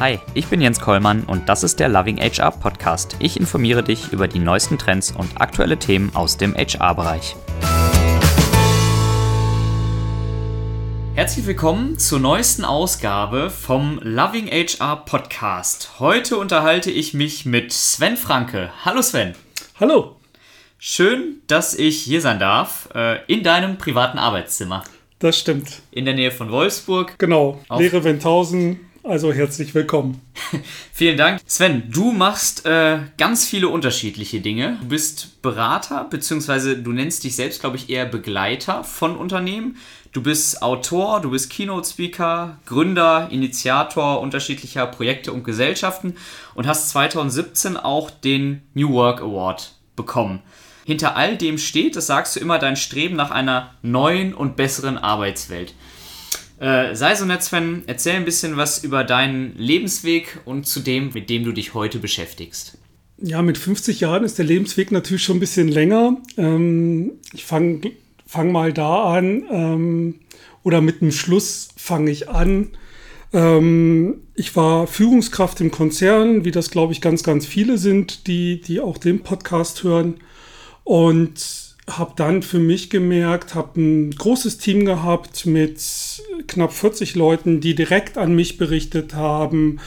Hi, ich bin Jens Kollmann und das ist der Loving HR Podcast. Ich informiere dich über die neuesten Trends und aktuelle Themen aus dem HR-Bereich. Herzlich willkommen zur neuesten Ausgabe vom Loving HR Podcast. Heute unterhalte ich mich mit Sven Franke. Hallo Sven. Hallo. Schön, dass ich hier sein darf, äh, in deinem privaten Arbeitszimmer. Das stimmt. In der Nähe von Wolfsburg. Genau, Lehre Wendhausen, also herzlich willkommen. Vielen Dank. Sven, du machst äh, ganz viele unterschiedliche Dinge. Du bist Berater, beziehungsweise du nennst dich selbst, glaube ich, eher Begleiter von Unternehmen. Du bist Autor, du bist Keynote-Speaker, Gründer, Initiator unterschiedlicher Projekte und Gesellschaften und hast 2017 auch den New Work Award bekommen. Hinter all dem steht, das sagst du immer, dein Streben nach einer neuen und besseren Arbeitswelt. Äh, sei so nett, Sven, erzähl ein bisschen was über deinen Lebensweg und zu dem, mit dem du dich heute beschäftigst. Ja, mit 50 Jahren ist der Lebensweg natürlich schon ein bisschen länger. Ähm, ich fange fang mal da an ähm, oder mit dem Schluss fange ich an. Ähm, ich war Führungskraft im Konzern, wie das glaube ich ganz, ganz viele sind, die, die auch den Podcast hören. Und habe dann für mich gemerkt, habe ein großes Team gehabt mit knapp 40 Leuten, die direkt an mich berichtet haben.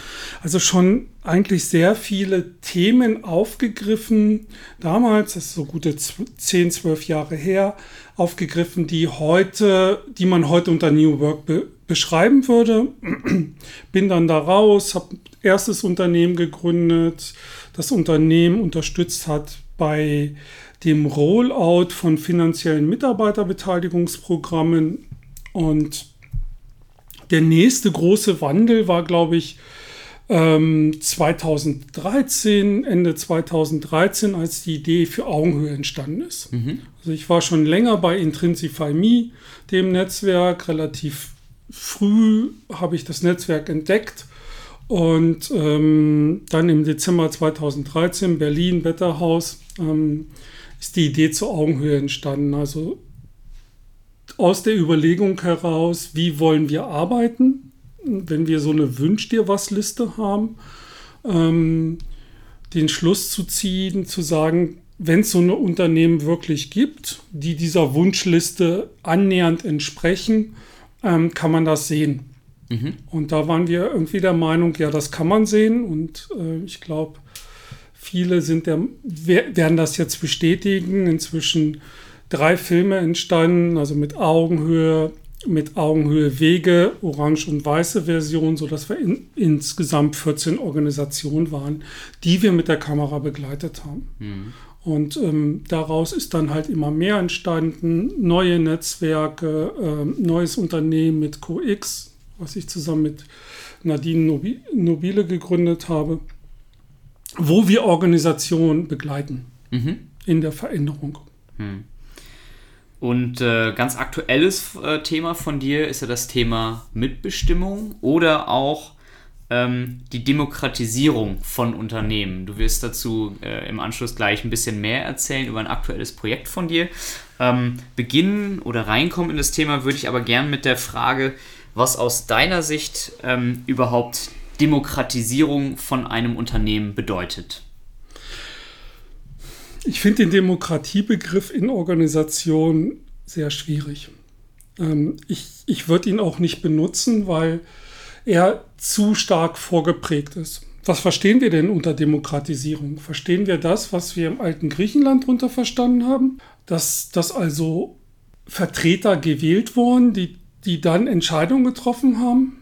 Also schon eigentlich sehr viele Themen aufgegriffen. Damals, das ist so gute 10, 12 Jahre her, aufgegriffen, die heute, die man heute unter New Work be beschreiben würde. Bin dann da raus, habe erstes Unternehmen gegründet, das Unternehmen unterstützt hat bei dem Rollout von finanziellen Mitarbeiterbeteiligungsprogrammen. Und der nächste große Wandel war, glaube ich, 2013, ähm, Ende 2013, als die Idee für Augenhöhe entstanden ist. Mhm. Also ich war schon länger bei Intrinsify Me, dem Netzwerk. Relativ früh habe ich das Netzwerk entdeckt. Und ähm, dann im Dezember 2013 Berlin, Wetterhaus, ähm, ist die Idee zur Augenhöhe entstanden. Also aus der Überlegung heraus, wie wollen wir arbeiten, wenn wir so eine Wünsch dir was Liste haben, ähm, den Schluss zu ziehen, zu sagen, wenn es so eine Unternehmen wirklich gibt, die dieser Wunschliste annähernd entsprechen, ähm, kann man das sehen. Mhm. Und da waren wir irgendwie der Meinung, ja, das kann man sehen. Und äh, ich glaube, Viele sind der, werden das jetzt bestätigen. Inzwischen drei Filme entstanden, also mit Augenhöhe, mit Augenhöhe Wege, orange und weiße Version, sodass wir in, insgesamt 14 Organisationen waren, die wir mit der Kamera begleitet haben. Mhm. Und ähm, daraus ist dann halt immer mehr entstanden, neue Netzwerke, äh, neues Unternehmen mit CoX, was ich zusammen mit Nadine Nobile gegründet habe wo wir Organisationen begleiten mhm. in der Veränderung. Hm. Und äh, ganz aktuelles äh, Thema von dir ist ja das Thema Mitbestimmung oder auch ähm, die Demokratisierung von Unternehmen. Du wirst dazu äh, im Anschluss gleich ein bisschen mehr erzählen über ein aktuelles Projekt von dir. Ähm, beginnen oder reinkommen in das Thema würde ich aber gern mit der Frage, was aus deiner Sicht ähm, überhaupt Demokratisierung von einem Unternehmen bedeutet? Ich finde den Demokratiebegriff in Organisationen sehr schwierig. Ähm, ich ich würde ihn auch nicht benutzen, weil er zu stark vorgeprägt ist. Was verstehen wir denn unter Demokratisierung? Verstehen wir das, was wir im alten Griechenland darunter verstanden haben? Dass, dass also Vertreter gewählt wurden, die, die dann Entscheidungen getroffen haben?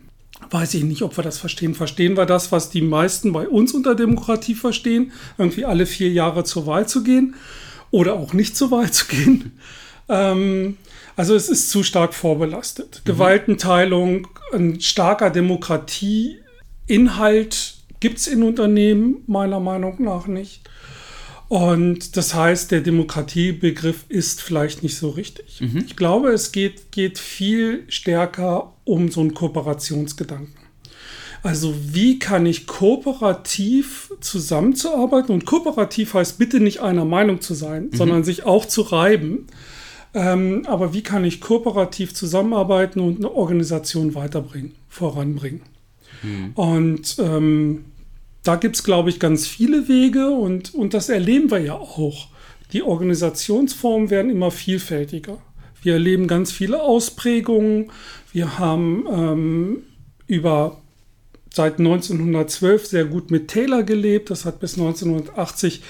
Weiß ich nicht, ob wir das verstehen. Verstehen wir das, was die meisten bei uns unter Demokratie verstehen, irgendwie alle vier Jahre zur Wahl zu gehen oder auch nicht zur Wahl zu gehen? Ähm, also es ist zu stark vorbelastet. Mhm. Gewaltenteilung, ein starker Demokratieinhalt gibt es in Unternehmen meiner Meinung nach nicht. Und das heißt, der Demokratiebegriff ist vielleicht nicht so richtig. Mhm. Ich glaube, es geht, geht viel stärker um so einen Kooperationsgedanken. Also wie kann ich kooperativ zusammenzuarbeiten? Und kooperativ heißt bitte nicht einer Meinung zu sein, mhm. sondern sich auch zu reiben. Ähm, aber wie kann ich kooperativ zusammenarbeiten und eine Organisation weiterbringen, voranbringen? Mhm. Und ähm, da gibt es, glaube ich, ganz viele Wege und, und das erleben wir ja auch. Die Organisationsformen werden immer vielfältiger. Wir erleben ganz viele Ausprägungen. Wir haben ähm, über seit 1912 sehr gut mit Taylor gelebt. Das hat bis 1980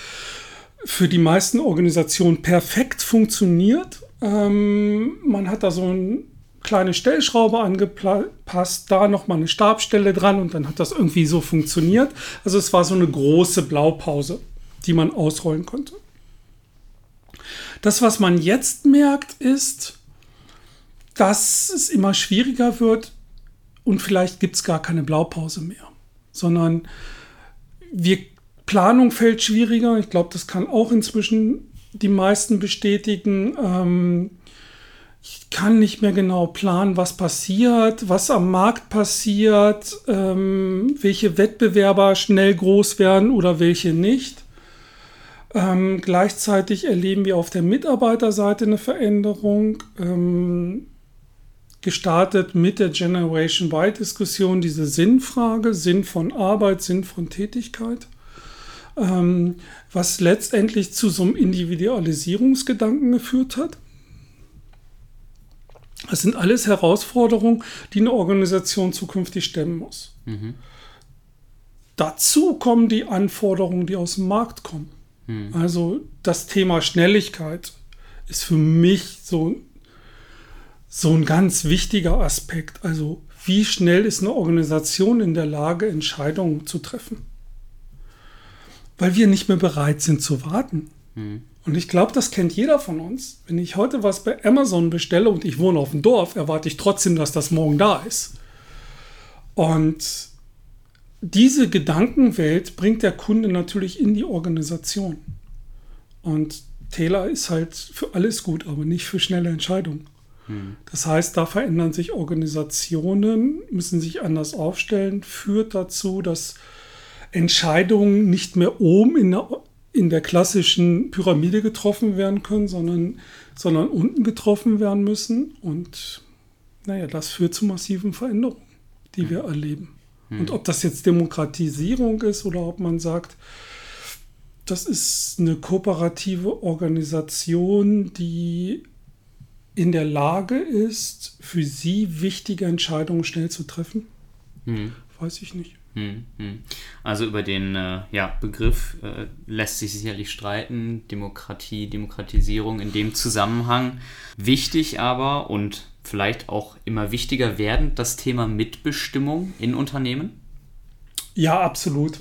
für die meisten Organisationen perfekt funktioniert. Ähm, man hat da so eine kleine Stellschraube angepasst, da nochmal eine Stabstelle dran und dann hat das irgendwie so funktioniert. Also es war so eine große Blaupause, die man ausrollen konnte. Das, was man jetzt merkt, ist, dass es immer schwieriger wird und vielleicht gibt es gar keine Blaupause mehr, sondern wir Planung fällt schwieriger. Ich glaube, das kann auch inzwischen die meisten bestätigen. Ähm, ich kann nicht mehr genau planen, was passiert, was am Markt passiert, ähm, welche Wettbewerber schnell groß werden oder welche nicht. Ähm, gleichzeitig erleben wir auf der Mitarbeiterseite eine Veränderung. Ähm, gestartet mit der Generation Y-Diskussion, diese Sinnfrage, Sinn von Arbeit, Sinn von Tätigkeit ähm, was letztendlich zu so einem Individualisierungsgedanken geführt hat. Das sind alles Herausforderungen, die eine Organisation zukünftig stemmen muss. Mhm. Dazu kommen die Anforderungen, die aus dem Markt kommen. Mhm. Also das Thema Schnelligkeit ist für mich so, so ein ganz wichtiger Aspekt. Also wie schnell ist eine Organisation in der Lage, Entscheidungen zu treffen? weil wir nicht mehr bereit sind zu warten. Mhm. Und ich glaube, das kennt jeder von uns. Wenn ich heute was bei Amazon bestelle und ich wohne auf dem Dorf, erwarte ich trotzdem, dass das morgen da ist. Und diese Gedankenwelt bringt der Kunde natürlich in die Organisation. Und Taylor ist halt für alles gut, aber nicht für schnelle Entscheidungen. Mhm. Das heißt, da verändern sich Organisationen, müssen sich anders aufstellen, führt dazu, dass Entscheidungen nicht mehr oben in der, in der klassischen Pyramide getroffen werden können, sondern, sondern unten getroffen werden müssen. Und naja, das führt zu massiven Veränderungen, die mhm. wir erleben. Mhm. Und ob das jetzt Demokratisierung ist oder ob man sagt, das ist eine kooperative Organisation, die in der Lage ist, für sie wichtige Entscheidungen schnell zu treffen, mhm. weiß ich nicht. Hm, hm. Also über den äh, ja, Begriff äh, lässt sich sicherlich streiten, Demokratie, Demokratisierung in dem Zusammenhang. Wichtig aber und vielleicht auch immer wichtiger werden das Thema Mitbestimmung in Unternehmen? Ja, absolut.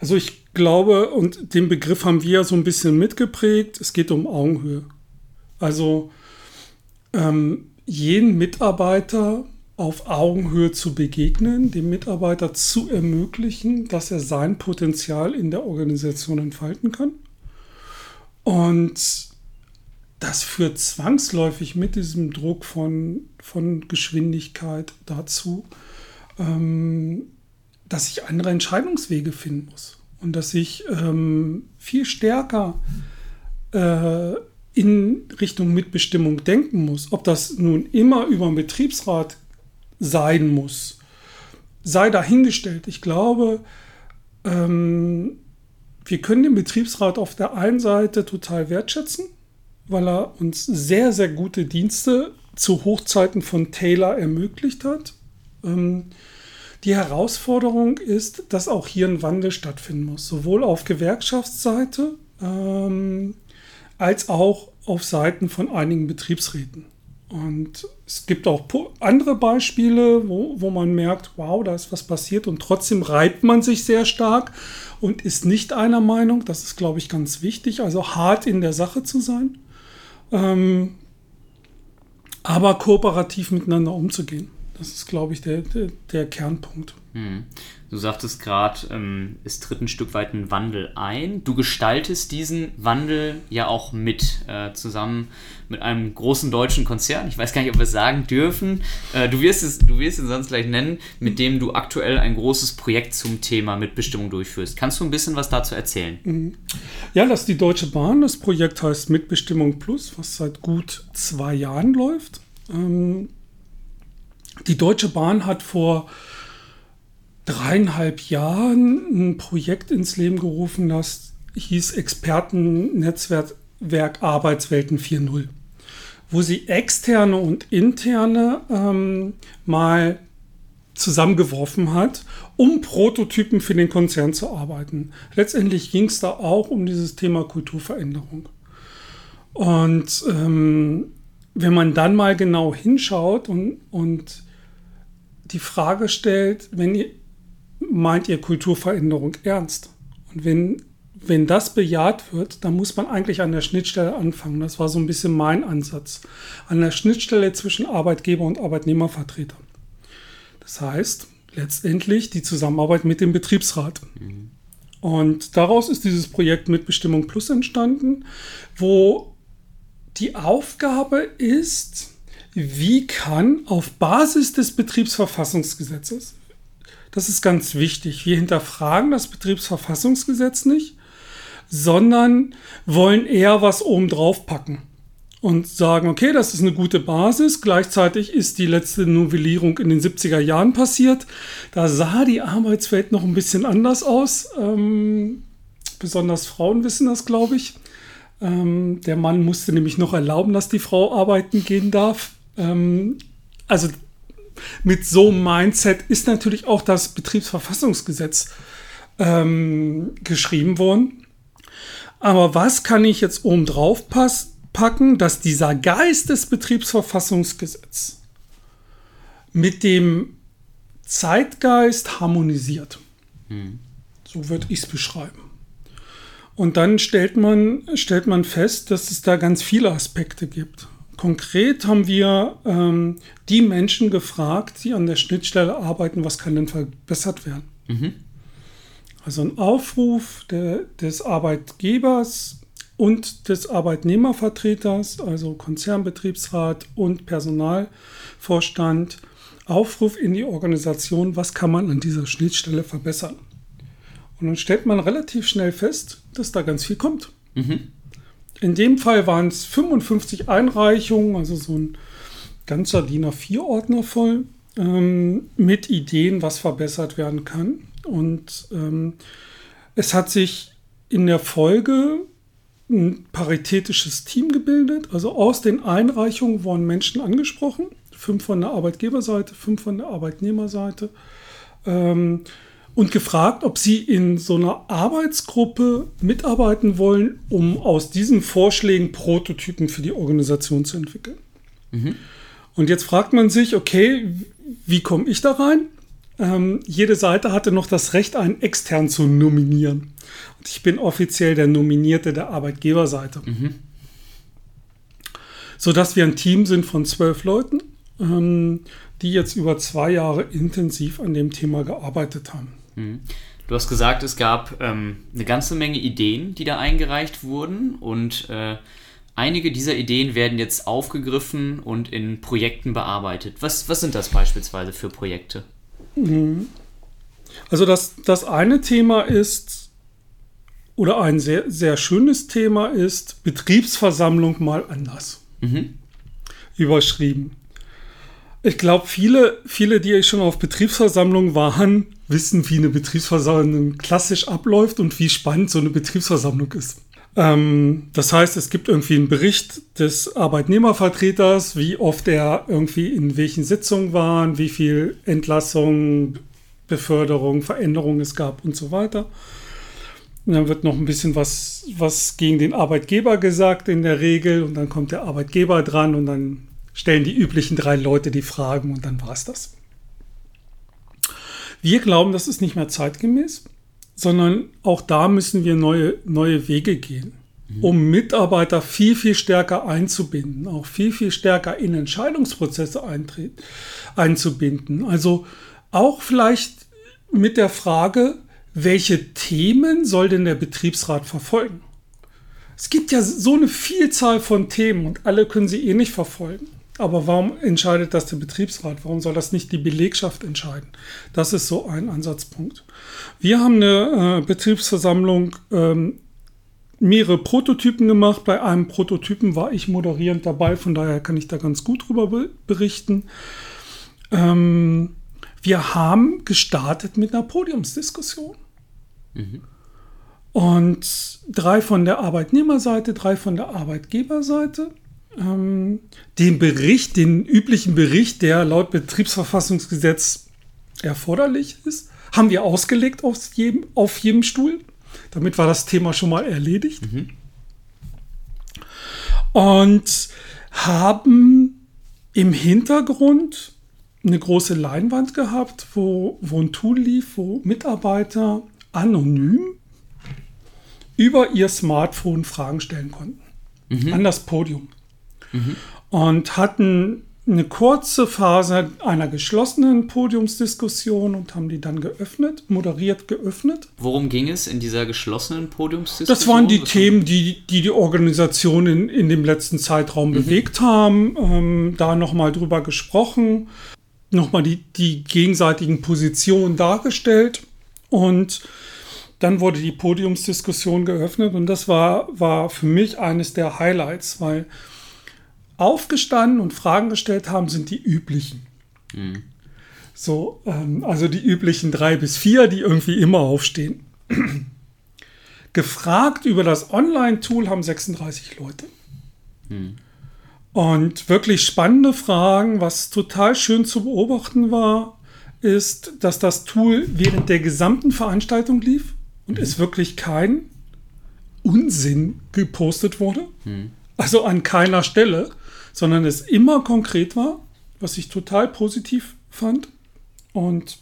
Also ich glaube, und den Begriff haben wir so ein bisschen mitgeprägt, es geht um Augenhöhe. Also ähm, jeden Mitarbeiter auf Augenhöhe zu begegnen, dem Mitarbeiter zu ermöglichen, dass er sein Potenzial in der Organisation entfalten kann. Und das führt zwangsläufig mit diesem Druck von, von Geschwindigkeit dazu, ähm, dass ich andere Entscheidungswege finden muss und dass ich ähm, viel stärker äh, in Richtung Mitbestimmung denken muss. Ob das nun immer über den Betriebsrat sein muss. Sei dahingestellt. Ich glaube, ähm, wir können den Betriebsrat auf der einen Seite total wertschätzen, weil er uns sehr, sehr gute Dienste zu Hochzeiten von Taylor ermöglicht hat. Ähm, die Herausforderung ist, dass auch hier ein Wandel stattfinden muss, sowohl auf Gewerkschaftsseite ähm, als auch auf Seiten von einigen Betriebsräten. Und es gibt auch andere Beispiele, wo, wo man merkt, wow, da ist was passiert und trotzdem reibt man sich sehr stark und ist nicht einer Meinung. Das ist, glaube ich, ganz wichtig, also hart in der Sache zu sein, ähm, aber kooperativ miteinander umzugehen. Das ist, glaube ich, der, der, der Kernpunkt. Hm. Du sagtest gerade, ähm, es tritt ein Stück weit ein Wandel ein. Du gestaltest diesen Wandel ja auch mit, äh, zusammen mit einem großen deutschen Konzern. Ich weiß gar nicht, ob wir es sagen dürfen. Äh, du, wirst es, du wirst es sonst gleich nennen, mit dem du aktuell ein großes Projekt zum Thema Mitbestimmung durchführst. Kannst du ein bisschen was dazu erzählen? Mhm. Ja, das ist die Deutsche Bahn. Das Projekt heißt Mitbestimmung Plus, was seit gut zwei Jahren läuft. Ähm, die Deutsche Bahn hat vor dreieinhalb Jahren ein Projekt ins Leben gerufen, das hieß Expertennetzwerk Arbeitswelten 4.0, wo sie externe und interne ähm, mal zusammengeworfen hat, um Prototypen für den Konzern zu arbeiten. Letztendlich ging es da auch um dieses Thema Kulturveränderung. Und ähm, wenn man dann mal genau hinschaut und, und die Frage stellt, wenn ihr meint ihr Kulturveränderung ernst? Und wenn, wenn das bejaht wird, dann muss man eigentlich an der Schnittstelle anfangen. Das war so ein bisschen mein Ansatz. An der Schnittstelle zwischen Arbeitgeber und Arbeitnehmervertreter. Das heißt, letztendlich die Zusammenarbeit mit dem Betriebsrat. Mhm. Und daraus ist dieses Projekt Mitbestimmung Plus entstanden, wo die Aufgabe ist, wie kann auf Basis des Betriebsverfassungsgesetzes, das ist ganz wichtig, wir hinterfragen das Betriebsverfassungsgesetz nicht, sondern wollen eher was oben drauf packen und sagen, okay, das ist eine gute Basis. Gleichzeitig ist die letzte Novellierung in den 70er Jahren passiert. Da sah die Arbeitswelt noch ein bisschen anders aus. Ähm, besonders Frauen wissen das, glaube ich. Ähm, der Mann musste nämlich noch erlauben, dass die Frau arbeiten gehen darf. Ähm, also mit so einem Mindset ist natürlich auch das Betriebsverfassungsgesetz ähm, geschrieben worden. Aber was kann ich jetzt oben drauf packen, dass dieser Geist des Betriebsverfassungsgesetzes mit dem Zeitgeist harmonisiert? Hm. So würde ich es beschreiben. Und dann stellt man, stellt man fest, dass es da ganz viele Aspekte gibt. Konkret haben wir ähm, die Menschen gefragt, die an der Schnittstelle arbeiten, was kann denn verbessert werden. Mhm. Also ein Aufruf der, des Arbeitgebers und des Arbeitnehmervertreters, also Konzernbetriebsrat und Personalvorstand, Aufruf in die Organisation, was kann man an dieser Schnittstelle verbessern. Und dann stellt man relativ schnell fest, dass da ganz viel kommt. Mhm. In dem Fall waren es 55 Einreichungen, also so ein ganzer DIN A4-Ordner voll, ähm, mit Ideen, was verbessert werden kann. Und ähm, es hat sich in der Folge ein paritätisches Team gebildet. Also aus den Einreichungen wurden Menschen angesprochen. Fünf von der Arbeitgeberseite, fünf von der Arbeitnehmerseite. Ähm, und gefragt, ob sie in so einer Arbeitsgruppe mitarbeiten wollen, um aus diesen Vorschlägen Prototypen für die Organisation zu entwickeln. Mhm. Und jetzt fragt man sich, okay, wie komme ich da rein? Ähm, jede Seite hatte noch das Recht, einen extern zu nominieren. Und ich bin offiziell der Nominierte der Arbeitgeberseite. Mhm. Sodass wir ein Team sind von zwölf Leuten, ähm, die jetzt über zwei Jahre intensiv an dem Thema gearbeitet haben. Mhm. Du hast gesagt, es gab ähm, eine ganze Menge Ideen, die da eingereicht wurden und äh, einige dieser Ideen werden jetzt aufgegriffen und in Projekten bearbeitet. Was, was sind das beispielsweise für Projekte? Mhm. Also das, das eine Thema ist, oder ein sehr, sehr schönes Thema ist, Betriebsversammlung mal anders. Mhm. Überschrieben. Ich glaube, viele, viele, die schon auf Betriebsversammlungen waren, wissen, wie eine Betriebsversammlung klassisch abläuft und wie spannend so eine Betriebsversammlung ist. Ähm, das heißt, es gibt irgendwie einen Bericht des Arbeitnehmervertreters, wie oft er irgendwie in welchen Sitzungen war, wie viel Entlassung, Beförderung, Veränderung es gab und so weiter. Und dann wird noch ein bisschen was, was gegen den Arbeitgeber gesagt in der Regel und dann kommt der Arbeitgeber dran und dann stellen die üblichen drei Leute die Fragen und dann war es das. Wir glauben, das ist nicht mehr zeitgemäß, sondern auch da müssen wir neue, neue Wege gehen, mhm. um Mitarbeiter viel, viel stärker einzubinden, auch viel, viel stärker in Entscheidungsprozesse eintreten, einzubinden. Also auch vielleicht mit der Frage, welche Themen soll denn der Betriebsrat verfolgen? Es gibt ja so eine Vielzahl von Themen und alle können sie eh nicht verfolgen. Aber warum entscheidet das der Betriebsrat? Warum soll das nicht die Belegschaft entscheiden? Das ist so ein Ansatzpunkt. Wir haben eine äh, Betriebsversammlung ähm, mehrere Prototypen gemacht. Bei einem Prototypen war ich moderierend dabei, von daher kann ich da ganz gut drüber berichten. Ähm, wir haben gestartet mit einer Podiumsdiskussion. Und drei von der Arbeitnehmerseite, drei von der Arbeitgeberseite. Ähm, den Bericht, den üblichen Bericht, der laut Betriebsverfassungsgesetz erforderlich ist, haben wir ausgelegt auf jedem, auf jedem Stuhl. Damit war das Thema schon mal erledigt. Und haben im Hintergrund eine große Leinwand gehabt, wo, wo ein Tool lief, wo Mitarbeiter anonym über ihr Smartphone Fragen stellen konnten. An das Podium. Und hatten eine kurze Phase einer geschlossenen Podiumsdiskussion und haben die dann geöffnet, moderiert geöffnet. Worum ging es in dieser geschlossenen Podiumsdiskussion? Das waren die Was- Themen, die die, die Organisation in, in dem letzten Zeitraum bewegt haben. Ähm, da nochmal drüber gesprochen, nochmal die, die gegenseitigen Positionen dargestellt und dann wurde die Podiumsdiskussion geöffnet und das war, war für mich eines der Highlights, weil aufgestanden und Fragen gestellt haben, sind die üblichen. So, ähm, also die üblichen drei bis vier, die irgendwie immer aufstehen. Gefragt über das Online-Tool haben 36 Leute. Und wirklich spannende Fragen, was total schön zu beobachten war, ist, dass das Tool während der gesamten Veranstaltung lief und es wirklich kein Unsinn gepostet wurde. Also an keiner Stelle, sondern es immer konkret war, was ich total positiv fand. Und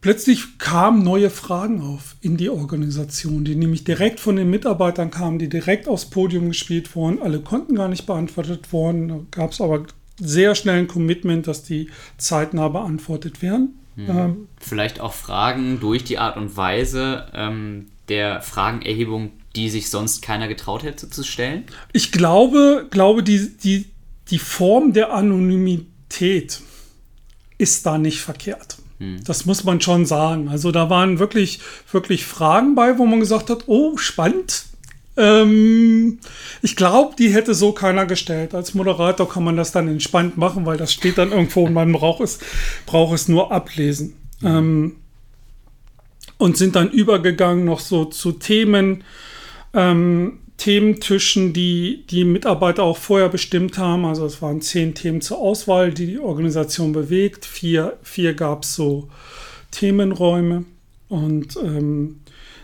plötzlich kamen neue Fragen auf in die Organisation, die nämlich direkt von den Mitarbeitern kamen, die direkt aufs Podium gespielt wurden. Alle konnten gar nicht beantwortet worden. Da gab es aber sehr schnell ein Commitment, dass die zeitnah beantwortet werden. Ähm, Vielleicht auch Fragen durch die Art und Weise ähm, der Fragenerhebung, die sich sonst keiner getraut hätte zu stellen? Ich glaube, glaube die, die, die Form der Anonymität ist da nicht verkehrt. Das muss man schon sagen. Also da waren wirklich, wirklich Fragen bei, wo man gesagt hat, oh, spannend. Ähm, ich glaube, die hätte so keiner gestellt. Als Moderator kann man das dann entspannt machen, weil das steht dann irgendwo und man braucht es, braucht es nur ablesen. Ähm, und sind dann übergegangen noch so zu Themen, ähm, Thementischen, die die Mitarbeiter auch vorher bestimmt haben. Also es waren zehn Themen zur Auswahl, die die Organisation bewegt. Vier, vier gab es so Themenräume und ähm,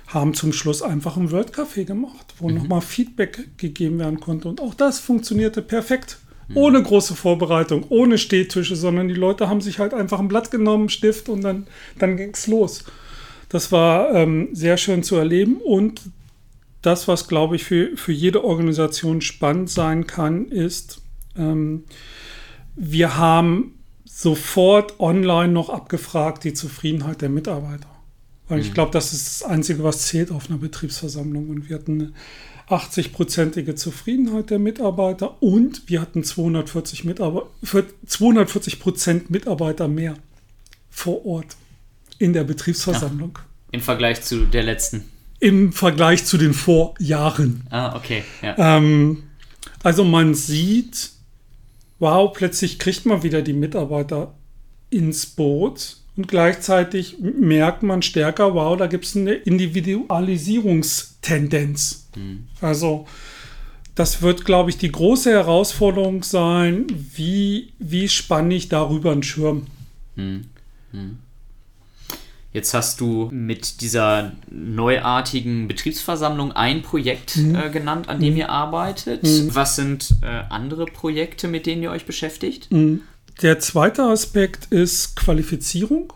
haben zum Schluss einfach ein World Café gemacht, wo nochmal Feedback gegeben werden konnte. Und auch das funktionierte perfekt. Ohne große Vorbereitung, ohne Stehtische, sondern die Leute haben sich halt einfach ein Blatt genommen, Stift und dann, dann ging es los. Das war ähm, sehr schön zu erleben und das, was, glaube ich, für, für jede Organisation spannend sein kann, ist, ähm, wir haben sofort online noch abgefragt die Zufriedenheit der Mitarbeiter. Weil ich glaube, das ist das Einzige, was zählt auf einer Betriebsversammlung. Und wir hatten eine 80-prozentige Zufriedenheit der Mitarbeiter und wir hatten 240 Mitarbeiter, 240 Prozent Mitarbeiter mehr vor Ort in der Betriebsversammlung. Im Vergleich zu der letzten. Im Vergleich zu den Vorjahren. Ah, okay. Ja. Ähm, also man sieht, wow, plötzlich kriegt man wieder die Mitarbeiter ins Boot und gleichzeitig merkt man stärker, wow, da gibt es eine Individualisierungstendenz. Also das wird, glaube ich, die große Herausforderung sein, wie, wie spanne ich darüber einen Schirm. Jetzt hast du mit dieser neuartigen Betriebsversammlung ein Projekt äh, genannt, an dem ihr arbeitet. Was sind äh, andere Projekte, mit denen ihr euch beschäftigt? Der zweite Aspekt ist Qualifizierung.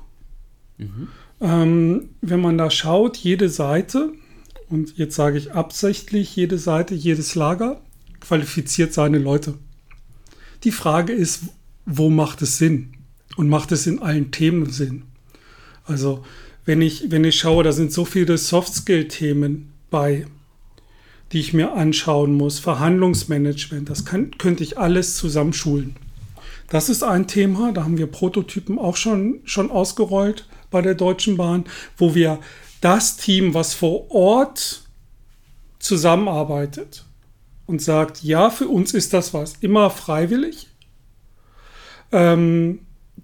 Ähm, wenn man da schaut, jede Seite, und jetzt sage ich absichtlich, jede Seite, jedes Lager qualifiziert seine Leute. Die Frage ist, wo macht es Sinn? Und macht es in allen Themen Sinn? Also, wenn ich, wenn ich schaue, da sind so viele Soft-Skill-Themen bei, die ich mir anschauen muss. Verhandlungsmanagement, das kann, könnte ich alles zusammenschulen. Das ist ein Thema, da haben wir Prototypen auch schon, schon ausgerollt bei der Deutschen Bahn, wo wir das Team, was vor Ort zusammenarbeitet und sagt, ja, für uns ist das was, immer freiwillig, ähm,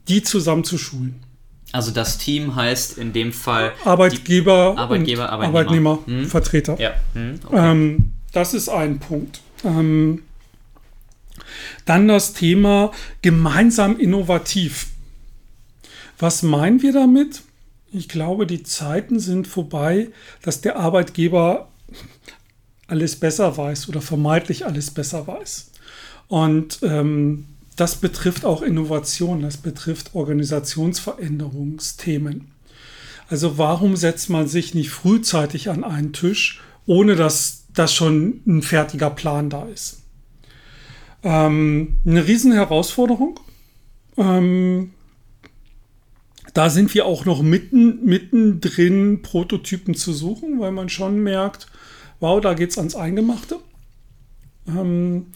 die zusammen zu schulen. Also das Team heißt in dem Fall Arbeitgeber, Arbeitgeber und Arbeitnehmer, hm? Vertreter. Ja. Hm, okay. ähm, das ist ein Punkt. Ähm, dann das Thema gemeinsam innovativ. Was meinen wir damit? Ich glaube, die Zeiten sind vorbei, dass der Arbeitgeber alles besser weiß oder vermeintlich alles besser weiß. Und ähm, das betrifft auch Innovation, das betrifft Organisationsveränderungsthemen. Also warum setzt man sich nicht frühzeitig an einen Tisch, ohne dass, dass schon ein fertiger Plan da ist? Ähm, eine riesen Herausforderung. Ähm, da sind wir auch noch mitten, mittendrin, Prototypen zu suchen, weil man schon merkt, wow, da geht es ans Eingemachte. Ähm,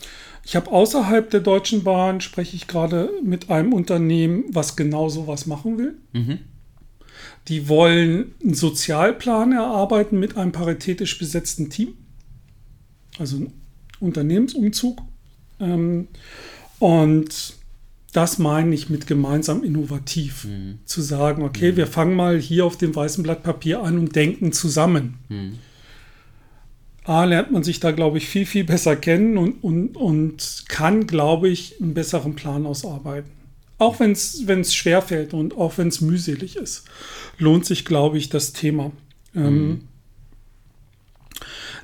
ich habe außerhalb der Deutschen Bahn, spreche ich gerade mit einem Unternehmen, was genau sowas machen will. Mhm. Die wollen einen Sozialplan erarbeiten mit einem paritätisch besetzten Team. Also ein Unternehmensumzug. Ähm, und das meine ich mit gemeinsam innovativ. Mhm. Zu sagen, okay, mhm. wir fangen mal hier auf dem weißen Blatt Papier an und denken zusammen. A, lernt man sich da, glaube ich, viel, viel besser kennen und, und, und kann, glaube ich, einen besseren Plan ausarbeiten. Auch wenn es schwerfällt und auch wenn es mühselig ist, lohnt sich, glaube ich, das Thema. Mhm.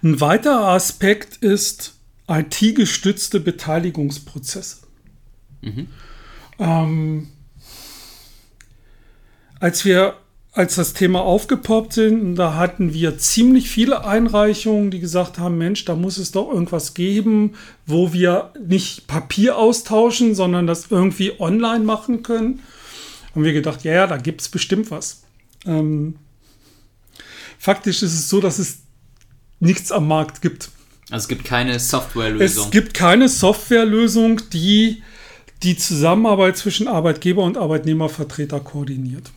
ein weiterer Aspekt ist IT-gestützte Beteiligungsprozesse. Mhm. Ähm, als wir als das Thema aufgepoppt sind, da hatten wir ziemlich viele Einreichungen, die gesagt haben, Mensch, da muss es doch irgendwas geben, wo wir nicht Papier austauschen, sondern das irgendwie online machen können. Haben wir gedacht, ja, ja, da gibt es bestimmt was. Ähm, faktisch ist es so, dass es nichts am Markt gibt. Also es gibt keine Softwarelösung. Es gibt keine Softwarelösung, die die Zusammenarbeit zwischen Arbeitgeber und Arbeitnehmervertreter koordiniert.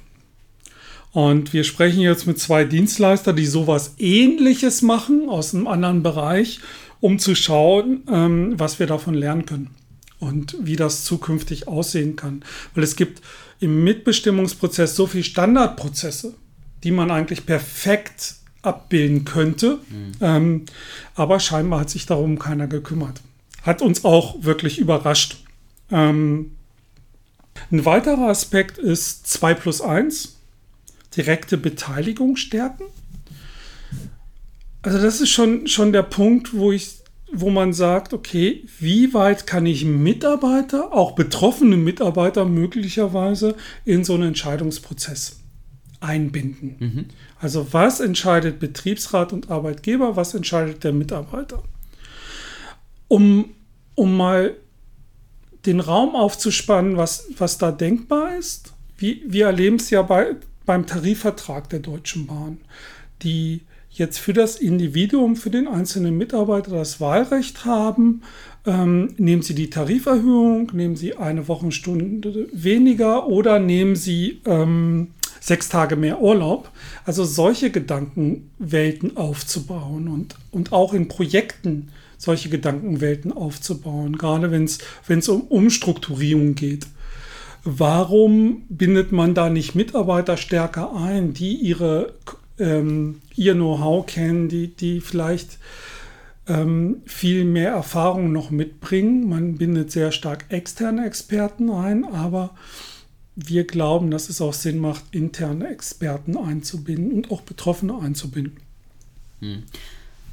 Und wir sprechen jetzt mit zwei Dienstleister, die sowas ähnliches machen aus einem anderen Bereich, um zu schauen, ähm, was wir davon lernen können und wie das zukünftig aussehen kann. Weil es gibt im Mitbestimmungsprozess so viele Standardprozesse, die man eigentlich perfekt abbilden könnte. Mhm. Ähm, aber scheinbar hat sich darum keiner gekümmert. Hat uns auch wirklich überrascht. Ähm, ein weiterer Aspekt ist 2 plus 1 direkte Beteiligung stärken. Also das ist schon, schon der Punkt, wo ich, wo man sagt, okay, wie weit kann ich Mitarbeiter, auch betroffene Mitarbeiter möglicherweise in so einen Entscheidungsprozess einbinden? Mhm. Also was entscheidet Betriebsrat und Arbeitgeber, was entscheidet der Mitarbeiter? Um, um mal den Raum aufzuspannen, was, was da denkbar ist. Wie, wir erleben es ja bei, beim Tarifvertrag der Deutschen Bahn, die jetzt für das Individuum, für den einzelnen Mitarbeiter das Wahlrecht haben, ähm, nehmen Sie die Tariferhöhung, nehmen Sie eine Wochenstunde weniger oder nehmen Sie ähm, sechs Tage mehr Urlaub. Also solche Gedankenwelten aufzubauen und, und auch in Projekten solche Gedankenwelten aufzubauen, gerade wenn es um Umstrukturierung geht. Warum bindet man da nicht Mitarbeiter stärker ein, die ihre, ähm, ihr Know-how kennen, die, die vielleicht ähm, viel mehr Erfahrung noch mitbringen? Man bindet sehr stark externe Experten ein, aber wir glauben, dass es auch Sinn macht, interne Experten einzubinden und auch Betroffene einzubinden.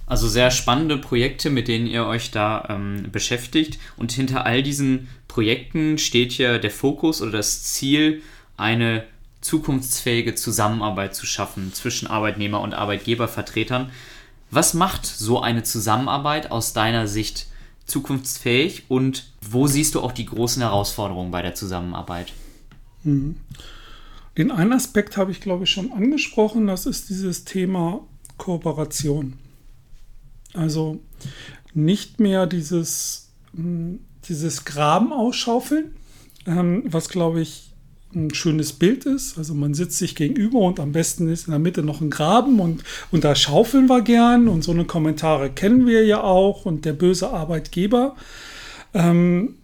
Also sehr spannende Projekte, mit denen ihr euch da ähm, beschäftigt. Und hinter all diesen Projekten steht ja der Fokus oder das Ziel, eine zukunftsfähige Zusammenarbeit zu schaffen zwischen Arbeitnehmer und Arbeitgebervertretern. Was macht so eine Zusammenarbeit aus deiner Sicht zukunftsfähig und wo siehst du auch die großen Herausforderungen bei der Zusammenarbeit? Mhm. Den einen Aspekt habe ich, glaube ich, schon angesprochen, das ist dieses Thema Kooperation. Also nicht mehr dieses, hm, dieses Graben ausschaufeln, ähm, was glaube ich ein schönes Bild ist. Also man sitzt sich gegenüber und am besten ist in der Mitte noch ein Graben und, und da schaufeln wir gern und so eine Kommentare kennen wir ja auch und der böse Arbeitgeber. Ähm,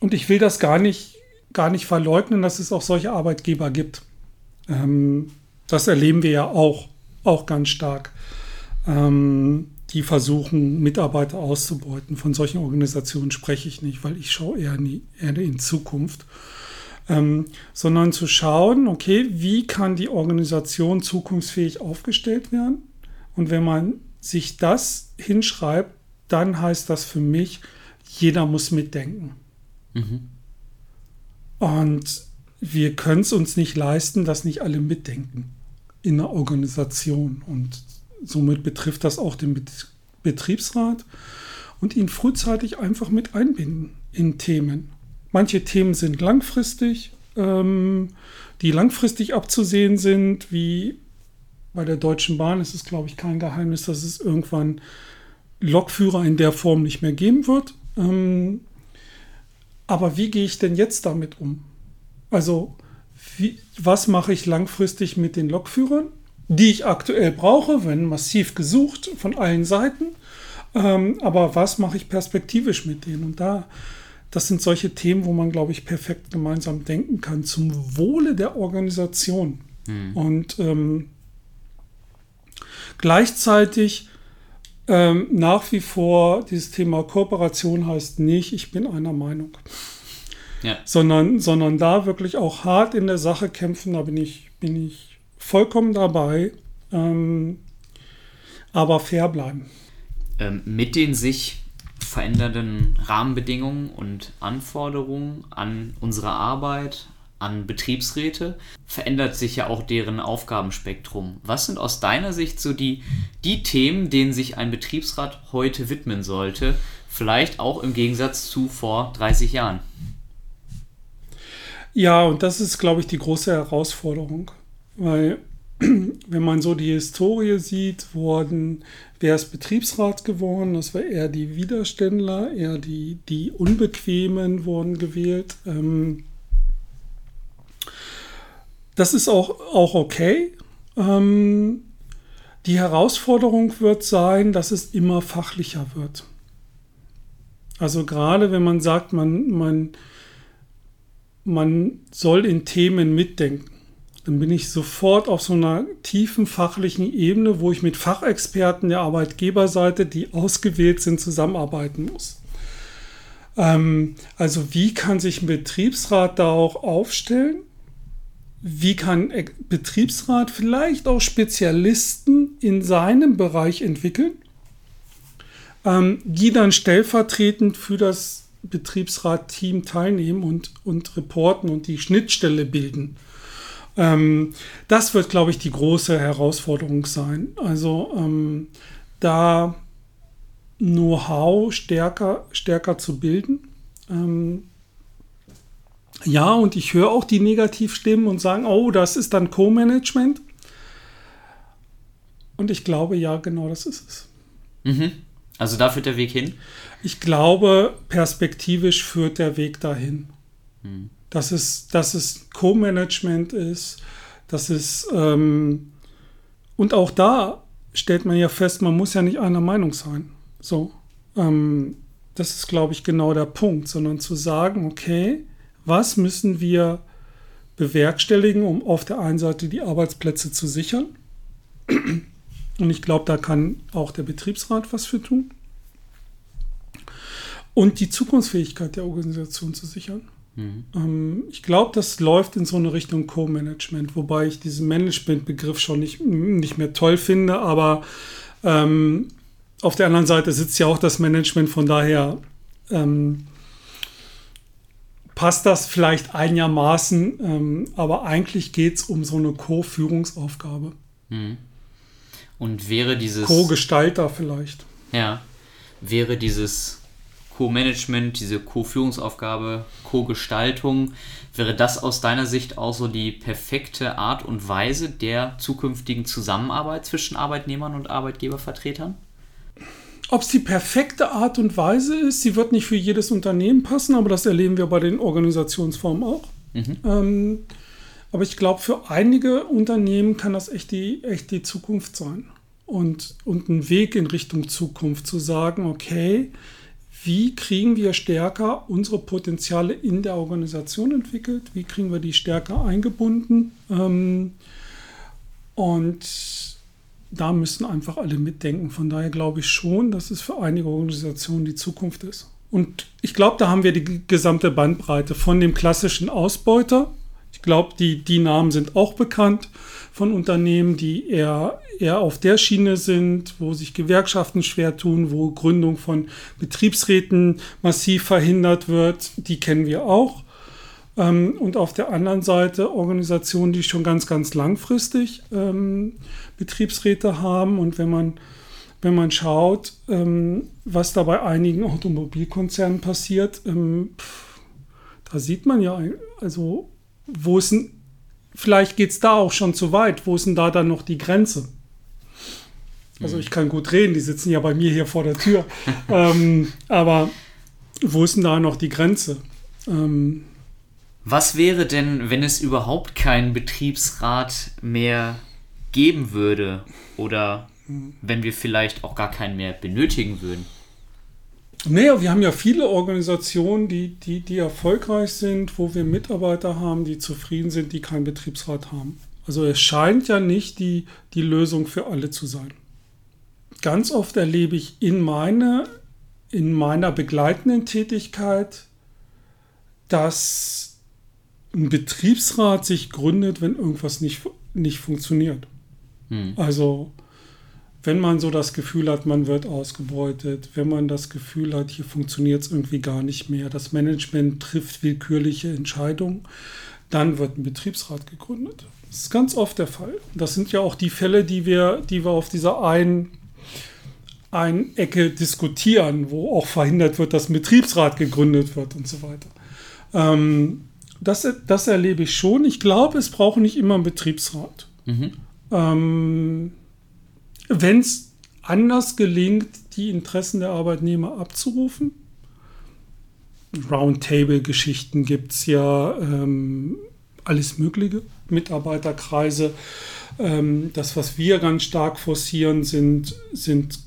und ich will das gar nicht gar nicht verleugnen, dass es auch solche Arbeitgeber gibt. Ähm, das erleben wir ja auch, auch ganz stark. Die versuchen, Mitarbeiter auszubeuten. Von solchen Organisationen spreche ich nicht, weil ich schaue eher in, die, eher in Zukunft. Ähm, sondern zu schauen, okay, wie kann die Organisation zukunftsfähig aufgestellt werden? Und wenn man sich das hinschreibt, dann heißt das für mich, jeder muss mitdenken. Mhm. Und wir können es uns nicht leisten, dass nicht alle mitdenken in der Organisation. Und somit betrifft das auch den Betriebsrat und ihn frühzeitig einfach mit einbinden in Themen. Manche Themen sind langfristig, ähm, die langfristig abzusehen sind, wie bei der Deutschen Bahn ist es, glaube ich, kein Geheimnis, dass es irgendwann Lokführer in der Form nicht mehr geben wird. Ähm, aber wie gehe ich denn jetzt damit um? Also, wie, was mache ich langfristig mit den Lokführern, die ich aktuell brauche, wenn massiv gesucht von allen Seiten? Ähm, aber was mache ich perspektivisch mit denen? Und da, das sind solche Themen, wo man, glaube ich, perfekt gemeinsam denken kann, zum Wohle der Organisation. Hm. Und ähm, gleichzeitig ähm, nach wie vor, dieses Thema Kooperation heißt nicht, ich bin einer Meinung. Ja. Sondern, sondern da wirklich auch hart in der Sache kämpfen, da bin ich, bin ich vollkommen dabei. Ähm, aber fair bleiben. Ähm, mit den sich verändernden Rahmenbedingungen und Anforderungen an unsere Arbeit, an Betriebsräte, verändert sich ja auch deren Aufgabenspektrum. Was sind aus deiner Sicht so die, die Themen, denen sich ein Betriebsrat heute widmen sollte? Vielleicht auch im Gegensatz zu vor 30 Jahren. Ja, und das ist, glaube ich, die große Herausforderung. Weil, wenn man so die Historie sieht, wurden, wer ist Betriebsrat geworden? Das war eher die Widerständler, eher die, die Unbequemen wurden gewählt. Ähm, das ist auch, auch okay. Ähm, die Herausforderung wird sein, dass es immer fachlicher wird. Also gerade wenn man sagt, man, man, man soll in Themen mitdenken, dann bin ich sofort auf so einer tiefen fachlichen Ebene, wo ich mit Fachexperten der Arbeitgeberseite, die ausgewählt sind, zusammenarbeiten muss. Ähm, also wie kann sich ein Betriebsrat da auch aufstellen? wie kann Betriebsrat vielleicht auch Spezialisten in seinem Bereich entwickeln, ähm, die dann stellvertretend für das Betriebsrat-Team teilnehmen und, und reporten und die Schnittstelle bilden. Ähm, das wird, glaube ich, die große Herausforderung sein. Also ähm, da Know-how stärker, stärker zu bilden. Ähm, ja, und ich höre auch die Negativstimmen und sagen, oh, das ist dann Co-Management. Und ich glaube, ja, genau das ist es. Mhm. Also da führt der Weg hin? Ich glaube, perspektivisch führt der Weg dahin. Mhm. Dass es, dass es Co-Management ist, dass es ähm, und auch da stellt man ja fest, man muss ja nicht einer Meinung sein. So, ähm, das ist, glaube ich, genau der Punkt, sondern zu sagen, okay, was müssen wir bewerkstelligen, um auf der einen Seite die Arbeitsplätze zu sichern. Und ich glaube, da kann auch der Betriebsrat was für tun. Und die Zukunftsfähigkeit der Organisation zu sichern. Mhm. Ähm, ich glaube, das läuft in so eine Richtung Co-Management, wobei ich diesen Management-Begriff schon nicht, nicht mehr toll finde, aber ähm, auf der anderen Seite sitzt ja auch das Management, von daher ähm, passt das vielleicht einigermaßen, ähm, aber eigentlich geht es um so eine Co-Führungsaufgabe. Mhm. Und wäre dieses. Co-Gestalter vielleicht. Ja. Wäre dieses Co-Management, diese Co-Führungsaufgabe, Co-Gestaltung, wäre das aus deiner Sicht auch so die perfekte Art und Weise der zukünftigen Zusammenarbeit zwischen Arbeitnehmern und Arbeitgebervertretern? Ob es die perfekte Art und Weise ist, sie wird nicht für jedes Unternehmen passen, aber das erleben wir bei den Organisationsformen auch. Mhm. Ähm, aber ich glaube, für einige Unternehmen kann das echt die, echt die Zukunft sein. Und, und ein Weg in Richtung Zukunft zu sagen, okay, wie kriegen wir stärker unsere Potenziale in der Organisation entwickelt, wie kriegen wir die stärker eingebunden. Ähm, und da müssen einfach alle mitdenken. Von daher glaube ich schon, dass es für einige Organisationen die Zukunft ist. Und ich glaube, da haben wir die gesamte Bandbreite von dem klassischen Ausbeuter. Ich glaube, die, die Namen sind auch bekannt von Unternehmen, die eher, eher auf der Schiene sind, wo sich Gewerkschaften schwer tun, wo Gründung von Betriebsräten massiv verhindert wird. Die kennen wir auch. Ähm, und auf der anderen Seite Organisationen, die schon ganz, ganz langfristig ähm, Betriebsräte haben. Und wenn man, wenn man schaut, ähm, was da bei einigen Automobilkonzernen passiert, da sieht man ja, also wo es ein vielleicht geht es da auch schon zu weit. Wo ist denn da dann noch die Grenze? Also ich kann gut reden, die sitzen ja bei mir hier vor der Tür. ähm, aber wo ist denn da noch die Grenze? Ähm, Was wäre denn, wenn es überhaupt keinen Betriebsrat mehr geben würde? Oder wenn wir vielleicht auch gar keinen mehr benötigen würden? Naja, wir haben ja viele Organisationen, die, die, die erfolgreich sind, wo wir Mitarbeiter haben, die zufrieden sind, die keinen Betriebsrat haben. Also es scheint ja nicht die, die Lösung für alle zu sein. Ganz oft erlebe ich in, meine, in meiner begleitenden Tätigkeit, dass ein Betriebsrat sich gründet, wenn irgendwas nicht, nicht funktioniert. Hm. Also wenn man so das Gefühl hat, man wird ausgebeutet, wenn man das Gefühl hat, hier funktioniert es irgendwie gar nicht mehr, das Management trifft willkürliche Entscheidungen, dann wird ein Betriebsrat gegründet. Das ist ganz oft der Fall. Das sind ja auch die Fälle, die wir, die wir auf dieser einen, einen Ecke diskutieren, wo auch verhindert wird, dass ein Betriebsrat gegründet wird und so weiter. Ähm, das, das erlebe ich schon. Ich glaube, es braucht nicht immer einen Betriebsrat. Mhm. Ähm, wenn es anders gelingt, die Interessen der Arbeitnehmer abzurufen. Roundtable-Geschichten gibt es ja ähm, alles Mögliche, Mitarbeiterkreise. Ähm, das, was wir ganz stark forcieren, sind, sind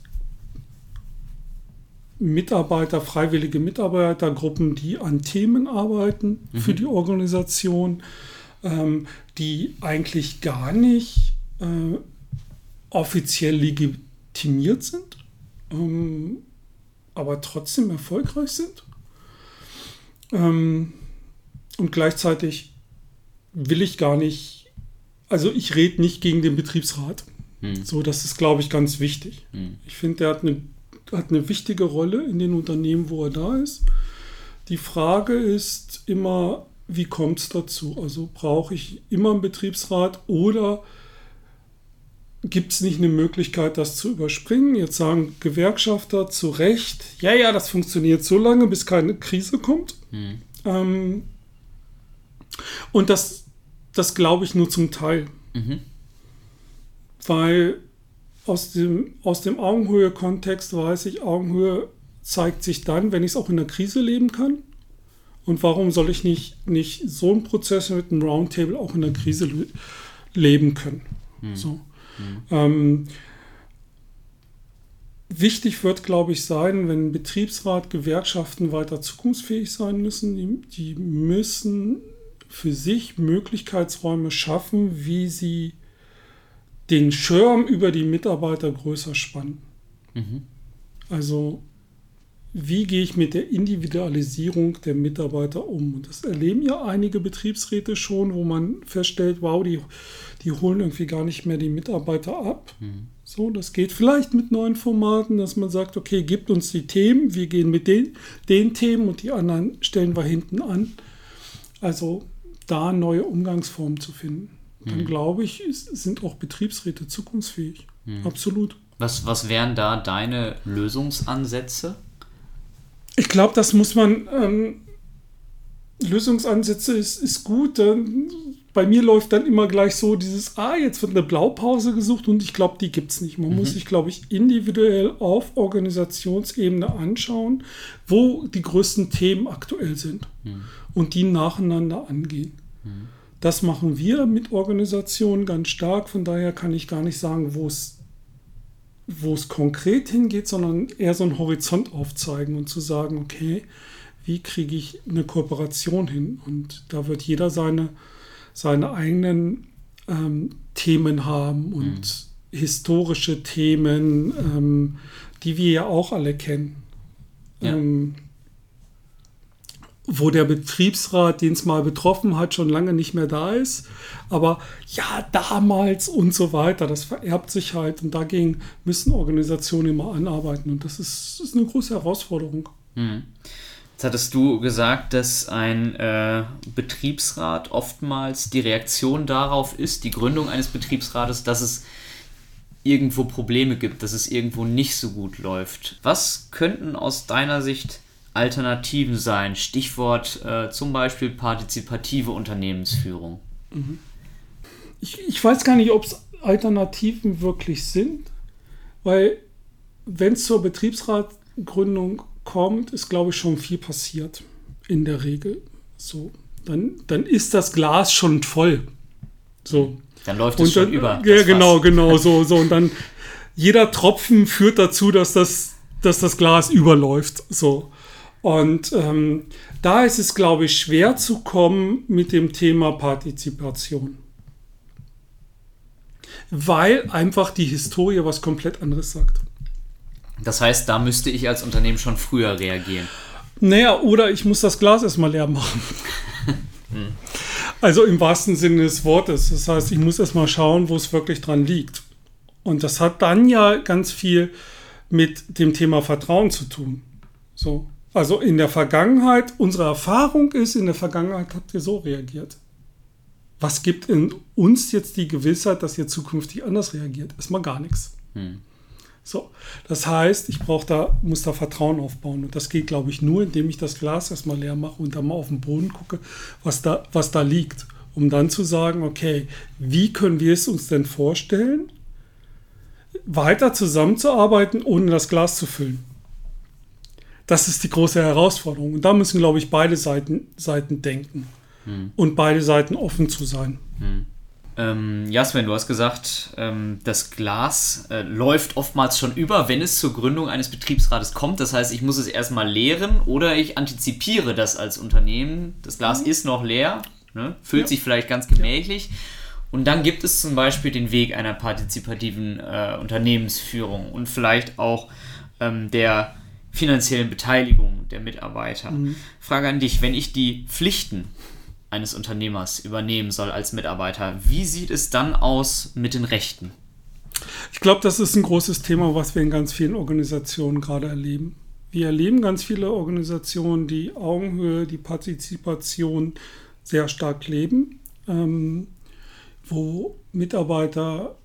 Mitarbeiter, freiwillige Mitarbeitergruppen, die an Themen arbeiten mhm. für die Organisation, ähm, die eigentlich gar nicht äh, offiziell legitimiert sind, ähm, aber trotzdem erfolgreich sind. Ähm, und gleichzeitig will ich gar nicht, also ich rede nicht gegen den Betriebsrat. Hm. So, das ist, glaube ich, ganz wichtig. Hm. Ich finde, der hat eine, hat eine wichtige Rolle in den Unternehmen, wo er da ist. Die Frage ist immer, wie kommt es dazu? Also brauche ich immer einen Betriebsrat oder Gibt es nicht eine Möglichkeit, das zu überspringen? Jetzt sagen Gewerkschafter zu Recht, ja, ja, das funktioniert so lange, bis keine Krise kommt. Hm. Ähm, und das, das glaube ich nur zum Teil. Mhm. Weil aus dem, aus dem Augenhöhe-Kontext weiß ich, Augenhöhe zeigt sich dann, wenn ich es auch in der Krise leben kann. Und warum soll ich nicht, nicht so einen Prozess mit einem Roundtable auch in der Krise leben können? Mhm. So. Mhm. Ähm, wichtig wird, glaube ich, sein, wenn Betriebsrat, Gewerkschaften weiter zukunftsfähig sein müssen, die, die müssen für sich Möglichkeitsräume schaffen, wie sie den Schirm über die Mitarbeiter größer spannen. Mhm. Also wie gehe ich mit der Individualisierung der Mitarbeiter um? Und das erleben ja einige Betriebsräte schon, wo man feststellt, wow, die, die holen irgendwie gar nicht mehr die Mitarbeiter ab. Mhm. So, das geht vielleicht mit neuen Formaten, dass man sagt, okay, gibt uns die Themen, wir gehen mit den, den Themen und die anderen stellen wir hinten an. Also da neue Umgangsformen zu finden. Dann mhm. glaube ich, sind auch Betriebsräte zukunftsfähig. Mhm. Absolut. Was, was wären da deine Lösungsansätze? Ich glaube, das muss man. Ähm, Lösungsansätze ist, ist gut. Dann, bei mir läuft dann immer gleich so dieses, ah, jetzt wird eine Blaupause gesucht und ich glaube, die gibt es nicht. Man mhm. muss sich, glaube ich, individuell auf Organisationsebene anschauen, wo die größten Themen aktuell sind mhm. und die nacheinander angehen. Mhm. Das machen wir mit Organisationen ganz stark. Von daher kann ich gar nicht sagen, wo es wo es konkret hingeht, sondern eher so einen Horizont aufzeigen und zu sagen, okay, wie kriege ich eine Kooperation hin? Und da wird jeder seine, seine eigenen ähm, Themen haben und mhm. historische Themen, ähm, die wir ja auch alle kennen. Ja. Ähm, wo der Betriebsrat, den es mal betroffen hat, schon lange nicht mehr da ist. Aber ja, damals und so weiter, das vererbt sich halt und dagegen müssen Organisationen immer anarbeiten und das ist, ist eine große Herausforderung. Mhm. Jetzt hattest du gesagt, dass ein äh, Betriebsrat oftmals die Reaktion darauf ist, die Gründung eines Betriebsrates, dass es irgendwo Probleme gibt, dass es irgendwo nicht so gut läuft. Was könnten aus deiner Sicht Alternativen sein? Stichwort äh, zum Beispiel partizipative Unternehmensführung. Mhm. Ich, ich weiß gar nicht, ob es Alternativen wirklich sind, weil wenn es zur Betriebsratgründung kommt, ist, glaube ich, schon viel passiert. In der Regel. So. Dann, dann ist das Glas schon voll. So. Dann läuft es schon über. Ja, genau, genau, so, so. Und dann jeder Tropfen führt dazu, dass das, dass das Glas überläuft. So. Und ähm, da ist es, glaube ich, schwer zu kommen mit dem Thema Partizipation. Weil einfach die Historie was komplett anderes sagt. Das heißt, da müsste ich als Unternehmen schon früher reagieren. Naja, oder ich muss das Glas erstmal leer machen. Also im wahrsten Sinne des Wortes. Das heißt, ich muss erstmal schauen, wo es wirklich dran liegt. Und das hat dann ja ganz viel mit dem Thema Vertrauen zu tun. So. Also in der Vergangenheit, unsere Erfahrung ist, in der Vergangenheit habt ihr so reagiert. Was gibt in uns jetzt die Gewissheit, dass ihr zukünftig anders reagiert? Erstmal gar nichts. Hm. So, das heißt, ich brauche da, muss da Vertrauen aufbauen. Und das geht, glaube ich, nur, indem ich das Glas erstmal leer mache und dann mal auf den Boden gucke, was da, was da liegt. Um dann zu sagen, okay, wie können wir es uns denn vorstellen, weiter zusammenzuarbeiten, ohne das Glas zu füllen? Das ist die große Herausforderung. Und da müssen, glaube ich, beide Seiten, Seiten denken hm. und beide Seiten offen zu sein. Hm. Ähm, ja, Sven, du hast gesagt, ähm, das Glas äh, läuft oftmals schon über, wenn es zur Gründung eines Betriebsrates kommt. Das heißt, ich muss es erstmal leeren oder ich antizipiere das als Unternehmen. Das Glas mhm. ist noch leer, ne? füllt ja. sich vielleicht ganz gemächlich. Ja. Und dann gibt es zum Beispiel den Weg einer partizipativen äh, Unternehmensführung und vielleicht auch ähm, der finanziellen Beteiligung der Mitarbeiter. Mhm. Frage an dich, wenn ich die Pflichten eines Unternehmers übernehmen soll als Mitarbeiter, wie sieht es dann aus mit den Rechten? Ich glaube, das ist ein großes Thema, was wir in ganz vielen Organisationen gerade erleben. Wir erleben ganz viele Organisationen, die Augenhöhe, die Partizipation sehr stark leben, ähm, wo Mitarbeiter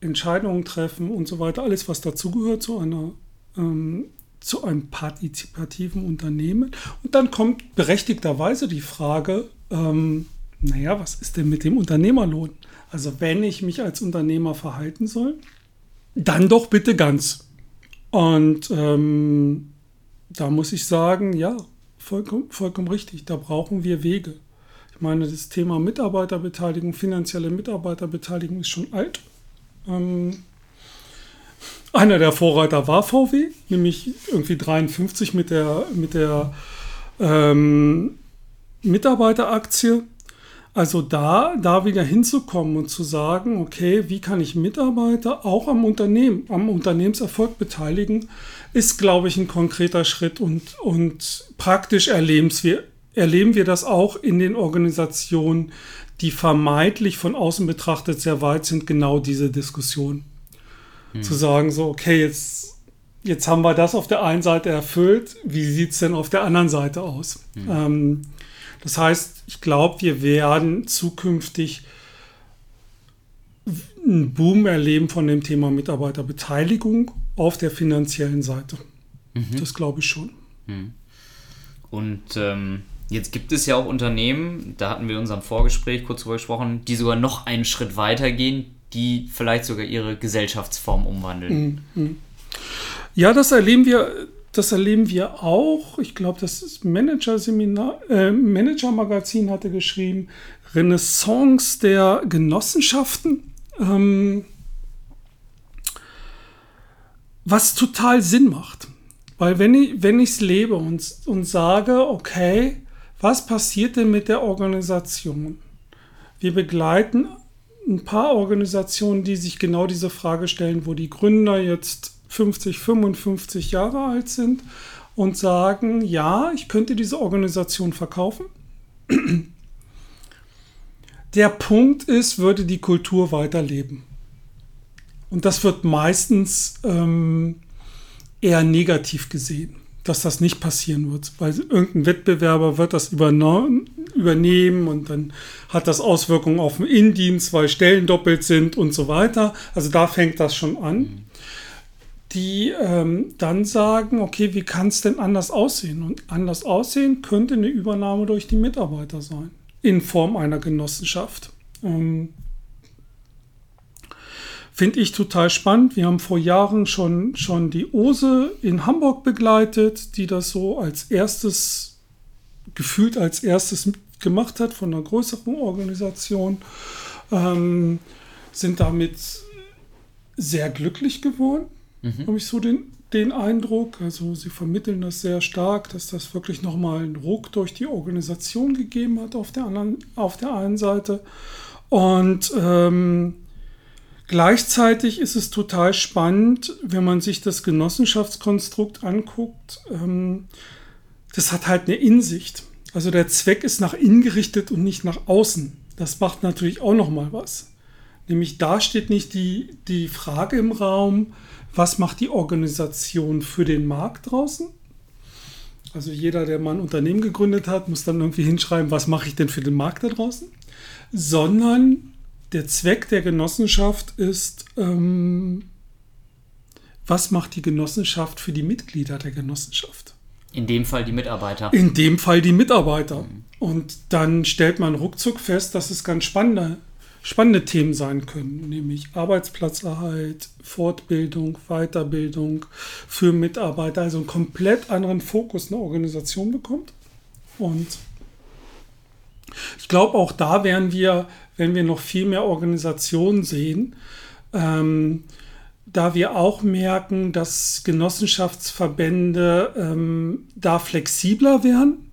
Entscheidungen treffen und so weiter, alles, was dazugehört zu einer ähm, zu einem partizipativen Unternehmen. Und dann kommt berechtigterweise die Frage, ähm, naja, was ist denn mit dem Unternehmerlohn? Also wenn ich mich als Unternehmer verhalten soll, dann doch bitte ganz. Und ähm, da muss ich sagen, ja, vollkommen, vollkommen richtig, da brauchen wir Wege. Ich meine, das Thema Mitarbeiterbeteiligung, finanzielle Mitarbeiterbeteiligung ist schon alt. Ähm, einer der Vorreiter war VW, nämlich irgendwie 53 mit der, mit der ähm, Mitarbeiteraktie. Also da, da wieder hinzukommen und zu sagen, okay, wie kann ich Mitarbeiter auch am Unternehmen, am Unternehmenserfolg beteiligen, ist, glaube ich, ein konkreter Schritt und, und praktisch erleben wir, erleben wir das auch in den Organisationen, die vermeintlich von außen betrachtet sehr weit sind, genau diese Diskussion. Hm. Zu sagen, so, okay, jetzt, jetzt haben wir das auf der einen Seite erfüllt, wie sieht es denn auf der anderen Seite aus? Hm. Ähm, das heißt, ich glaube, wir werden zukünftig einen Boom erleben von dem Thema Mitarbeiterbeteiligung auf der finanziellen Seite. Mhm. Das glaube ich schon. Mhm. Und ähm, jetzt gibt es ja auch Unternehmen, da hatten wir in unserem Vorgespräch kurz drüber gesprochen, die sogar noch einen Schritt weiter gehen, die vielleicht sogar ihre Gesellschaftsform umwandeln. Mhm. Ja, das erleben wir, das erleben wir auch. Ich glaube, das Manager-Seminar, äh, Manager-Magazin hatte geschrieben, Renaissance der Genossenschaften. Ähm, was total Sinn macht. Weil wenn ich es lebe und, und sage, okay, was passiert denn mit der Organisation? Wir begleiten ein paar Organisationen, die sich genau diese Frage stellen, wo die Gründer jetzt 50, 55 Jahre alt sind und sagen, ja, ich könnte diese Organisation verkaufen. Der Punkt ist, würde die Kultur weiterleben. Und das wird meistens ähm, eher negativ gesehen, dass das nicht passieren wird, weil irgendein Wettbewerber wird das übernehmen und dann hat das Auswirkungen auf den Indienst, weil Stellen doppelt sind und so weiter. Also da fängt das schon an. Die ähm, dann sagen, okay, wie kann es denn anders aussehen? Und anders aussehen könnte eine Übernahme durch die Mitarbeiter sein, in Form einer Genossenschaft. Ähm, Finde ich total spannend. Wir haben vor Jahren schon, schon die OSE in Hamburg begleitet, die das so als erstes, gefühlt als erstes gemacht hat von einer größeren Organisation. Ähm, sind damit sehr glücklich geworden, mhm. habe ich so den, den Eindruck. Also sie vermitteln das sehr stark, dass das wirklich nochmal einen Ruck durch die Organisation gegeben hat auf der, anderen, auf der einen Seite. Und ähm, Gleichzeitig ist es total spannend, wenn man sich das Genossenschaftskonstrukt anguckt. Ähm, das hat halt eine Insicht. Also der Zweck ist nach innen gerichtet und nicht nach außen. Das macht natürlich auch noch mal was. Nämlich da steht nicht die, die Frage im Raum, was macht die Organisation für den Markt draußen? Also jeder, der mal ein Unternehmen gegründet hat, muss dann irgendwie hinschreiben, was mache ich denn für den Markt da draußen? Sondern der Zweck der Genossenschaft ist, ähm, was macht die Genossenschaft für die Mitglieder der Genossenschaft? In dem Fall die Mitarbeiter. In dem Fall die Mitarbeiter. Mhm. Und dann stellt man ruckzuck fest, dass es ganz spannende, spannende Themen sein können, nämlich Arbeitsplatzerhalt, Fortbildung, Weiterbildung für Mitarbeiter, also einen komplett anderen Fokus eine Organisation bekommt. Und ich glaube, auch da werden wir wenn wir noch viel mehr Organisationen sehen, ähm, da wir auch merken, dass Genossenschaftsverbände ähm, da flexibler werden.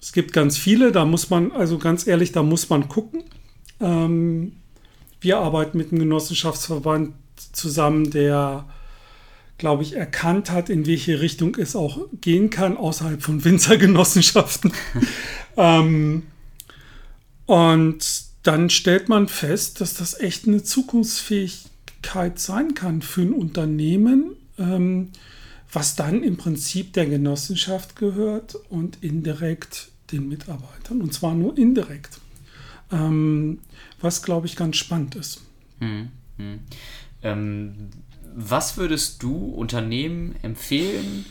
Es gibt ganz viele, da muss man, also ganz ehrlich, da muss man gucken. Ähm, wir arbeiten mit einem Genossenschaftsverband zusammen, der, glaube ich, erkannt hat, in welche Richtung es auch gehen kann, außerhalb von Winzergenossenschaften. ähm, und dann stellt man fest, dass das echt eine Zukunftsfähigkeit sein kann für ein Unternehmen, ähm, was dann im Prinzip der Genossenschaft gehört und indirekt den Mitarbeitern. Und zwar nur indirekt. Ähm, was, glaube ich, ganz spannend ist. Hm, hm. Ähm, was würdest du Unternehmen empfehlen,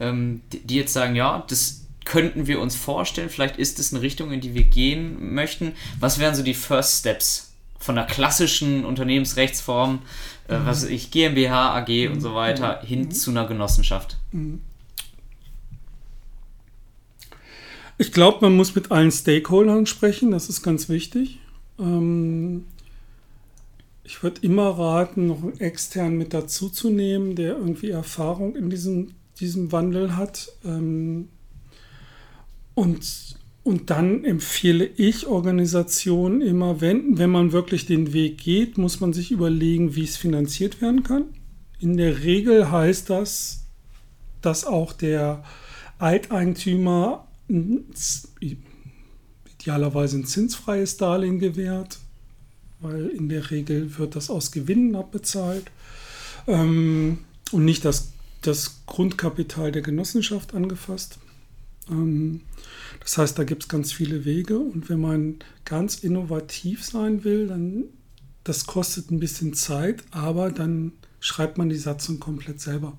ähm, die jetzt sagen, ja, das könnten wir uns vorstellen? Vielleicht ist es eine Richtung, in die wir gehen möchten. Was wären so die First Steps von der klassischen Unternehmensrechtsform, äh, mhm. was ich GmbH, AG mhm. und so weiter, mhm. hin mhm. zu einer Genossenschaft? Mhm. Ich glaube, man muss mit allen Stakeholdern sprechen, das ist ganz wichtig. Ähm, ich würde immer raten, noch einen extern mit dazuzunehmen, der irgendwie Erfahrung in diesem, diesem Wandel hat. Ähm, und, und dann empfehle ich Organisationen immer, wenn, wenn man wirklich den Weg geht, muss man sich überlegen, wie es finanziert werden kann. In der Regel heißt das, dass auch der Alteigentümer idealerweise ein zinsfreies Darlehen gewährt, weil in der Regel wird das aus Gewinnen abbezahlt ähm, und nicht das, das Grundkapital der Genossenschaft angefasst. Ähm, das heißt, da gibt es ganz viele Wege und wenn man ganz innovativ sein will, dann das kostet ein bisschen Zeit, aber dann schreibt man die Satzung komplett selber.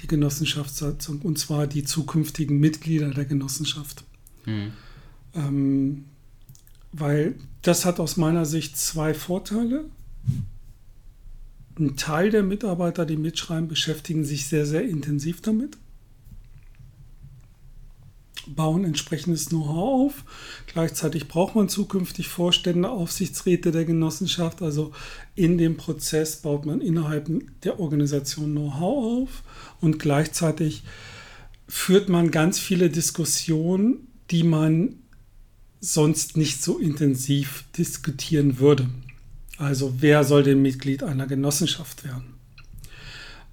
Die Genossenschaftssatzung und zwar die zukünftigen Mitglieder der Genossenschaft. Mhm. Ähm, weil das hat aus meiner Sicht zwei Vorteile. Ein Teil der Mitarbeiter, die mitschreiben, beschäftigen sich sehr, sehr intensiv damit. Bauen entsprechendes Know-how auf. Gleichzeitig braucht man zukünftig Vorstände, Aufsichtsräte der Genossenschaft. Also in dem Prozess baut man innerhalb der Organisation Know-how auf und gleichzeitig führt man ganz viele Diskussionen, die man sonst nicht so intensiv diskutieren würde. Also wer soll denn Mitglied einer Genossenschaft werden?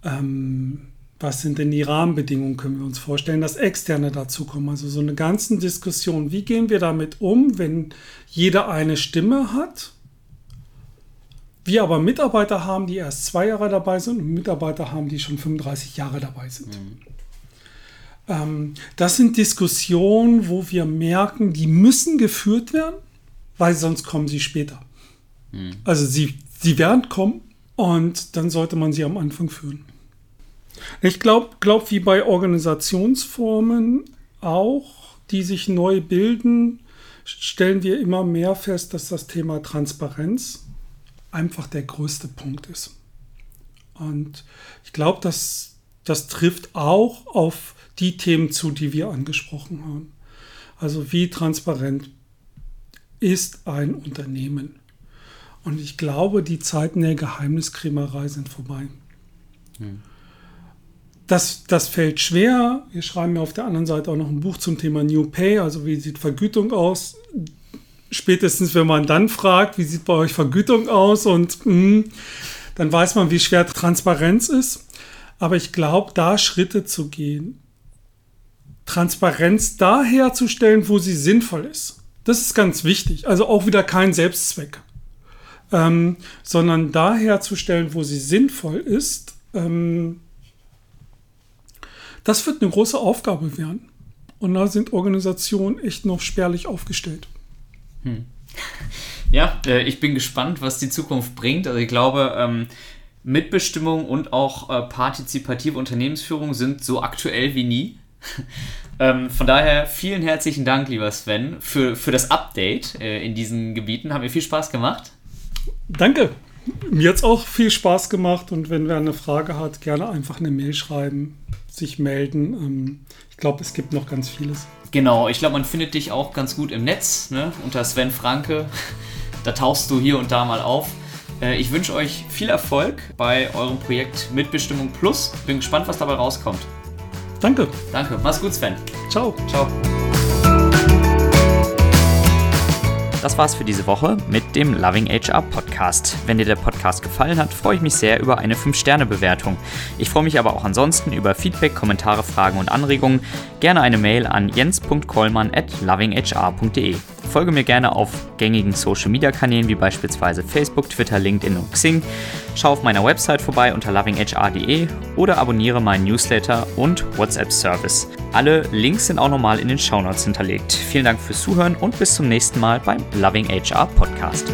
Ähm, was sind denn die Rahmenbedingungen, können wir uns vorstellen, dass Externe dazukommen. Also so eine ganze Diskussion, wie gehen wir damit um, wenn jeder eine Stimme hat, wir aber Mitarbeiter haben, die erst zwei Jahre dabei sind und Mitarbeiter haben, die schon 35 Jahre dabei sind. Mhm. Ähm, das sind Diskussionen, wo wir merken, die müssen geführt werden, weil sonst kommen sie später. Mhm. Also sie, sie werden kommen und dann sollte man sie am Anfang führen. Ich glaube, glaub, wie bei Organisationsformen auch, die sich neu bilden, stellen wir immer mehr fest, dass das Thema Transparenz einfach der größte Punkt ist. Und ich glaube, dass das trifft auch auf die Themen zu, die wir angesprochen haben. Also wie transparent ist ein Unternehmen? Und ich glaube, die Zeiten der Geheimniskrämerei sind vorbei. Hm. Das, das fällt schwer. Wir schreiben ja auf der anderen Seite auch noch ein Buch zum Thema New Pay, also wie sieht Vergütung aus. Spätestens, wenn man dann fragt, wie sieht bei euch Vergütung aus und mh, hm, dann weiß man, wie schwer Transparenz ist. Aber ich glaube, da Schritte zu gehen, Transparenz da herzustellen, wo sie sinnvoll ist. Das ist ganz wichtig. Also auch wieder kein Selbstzweck, ähm, sondern da herzustellen, wo sie sinnvoll ist. Ähm, das wird eine große Aufgabe werden. Und da sind Organisationen echt noch spärlich aufgestellt. Hm. Ja, äh, ich bin gespannt, was die Zukunft bringt. Also ich glaube, ähm, Mitbestimmung und auch äh, partizipative Unternehmensführung sind so aktuell wie nie. ähm, von daher vielen herzlichen Dank, lieber Sven, für, für das Update äh, in diesen Gebieten. Hat mir viel Spaß gemacht. Danke. Mir hat es auch viel Spaß gemacht und wenn wer eine Frage hat, gerne einfach eine Mail schreiben, sich melden. Ähm, ich glaube, es gibt noch ganz vieles. Genau, ich glaube, man findet dich auch ganz gut im Netz, ne? unter Sven Franke. Da tauchst du hier und da mal auf. Äh, ich wünsche euch viel Erfolg bei eurem Projekt Mitbestimmung Plus. Bin gespannt, was dabei rauskommt. Danke. Danke. Mach's gut, Sven. Ciao. Ciao. Das war's für diese Woche mit dem Loving HR Podcast. Wenn dir der Podcast gefallen hat, freue ich mich sehr über eine 5-Sterne-Bewertung. Ich freue mich aber auch ansonsten über Feedback, Kommentare, Fragen und Anregungen. Gerne eine Mail an jens.kollmann at lovinghr.de. Folge mir gerne auf gängigen Social Media Kanälen wie beispielsweise Facebook, Twitter, LinkedIn und Xing. Schau auf meiner Website vorbei unter lovinghr.de oder abonniere meinen Newsletter und WhatsApp Service. Alle Links sind auch nochmal in den Shownotes hinterlegt. Vielen Dank fürs Zuhören und bis zum nächsten Mal beim Loving HR Podcast.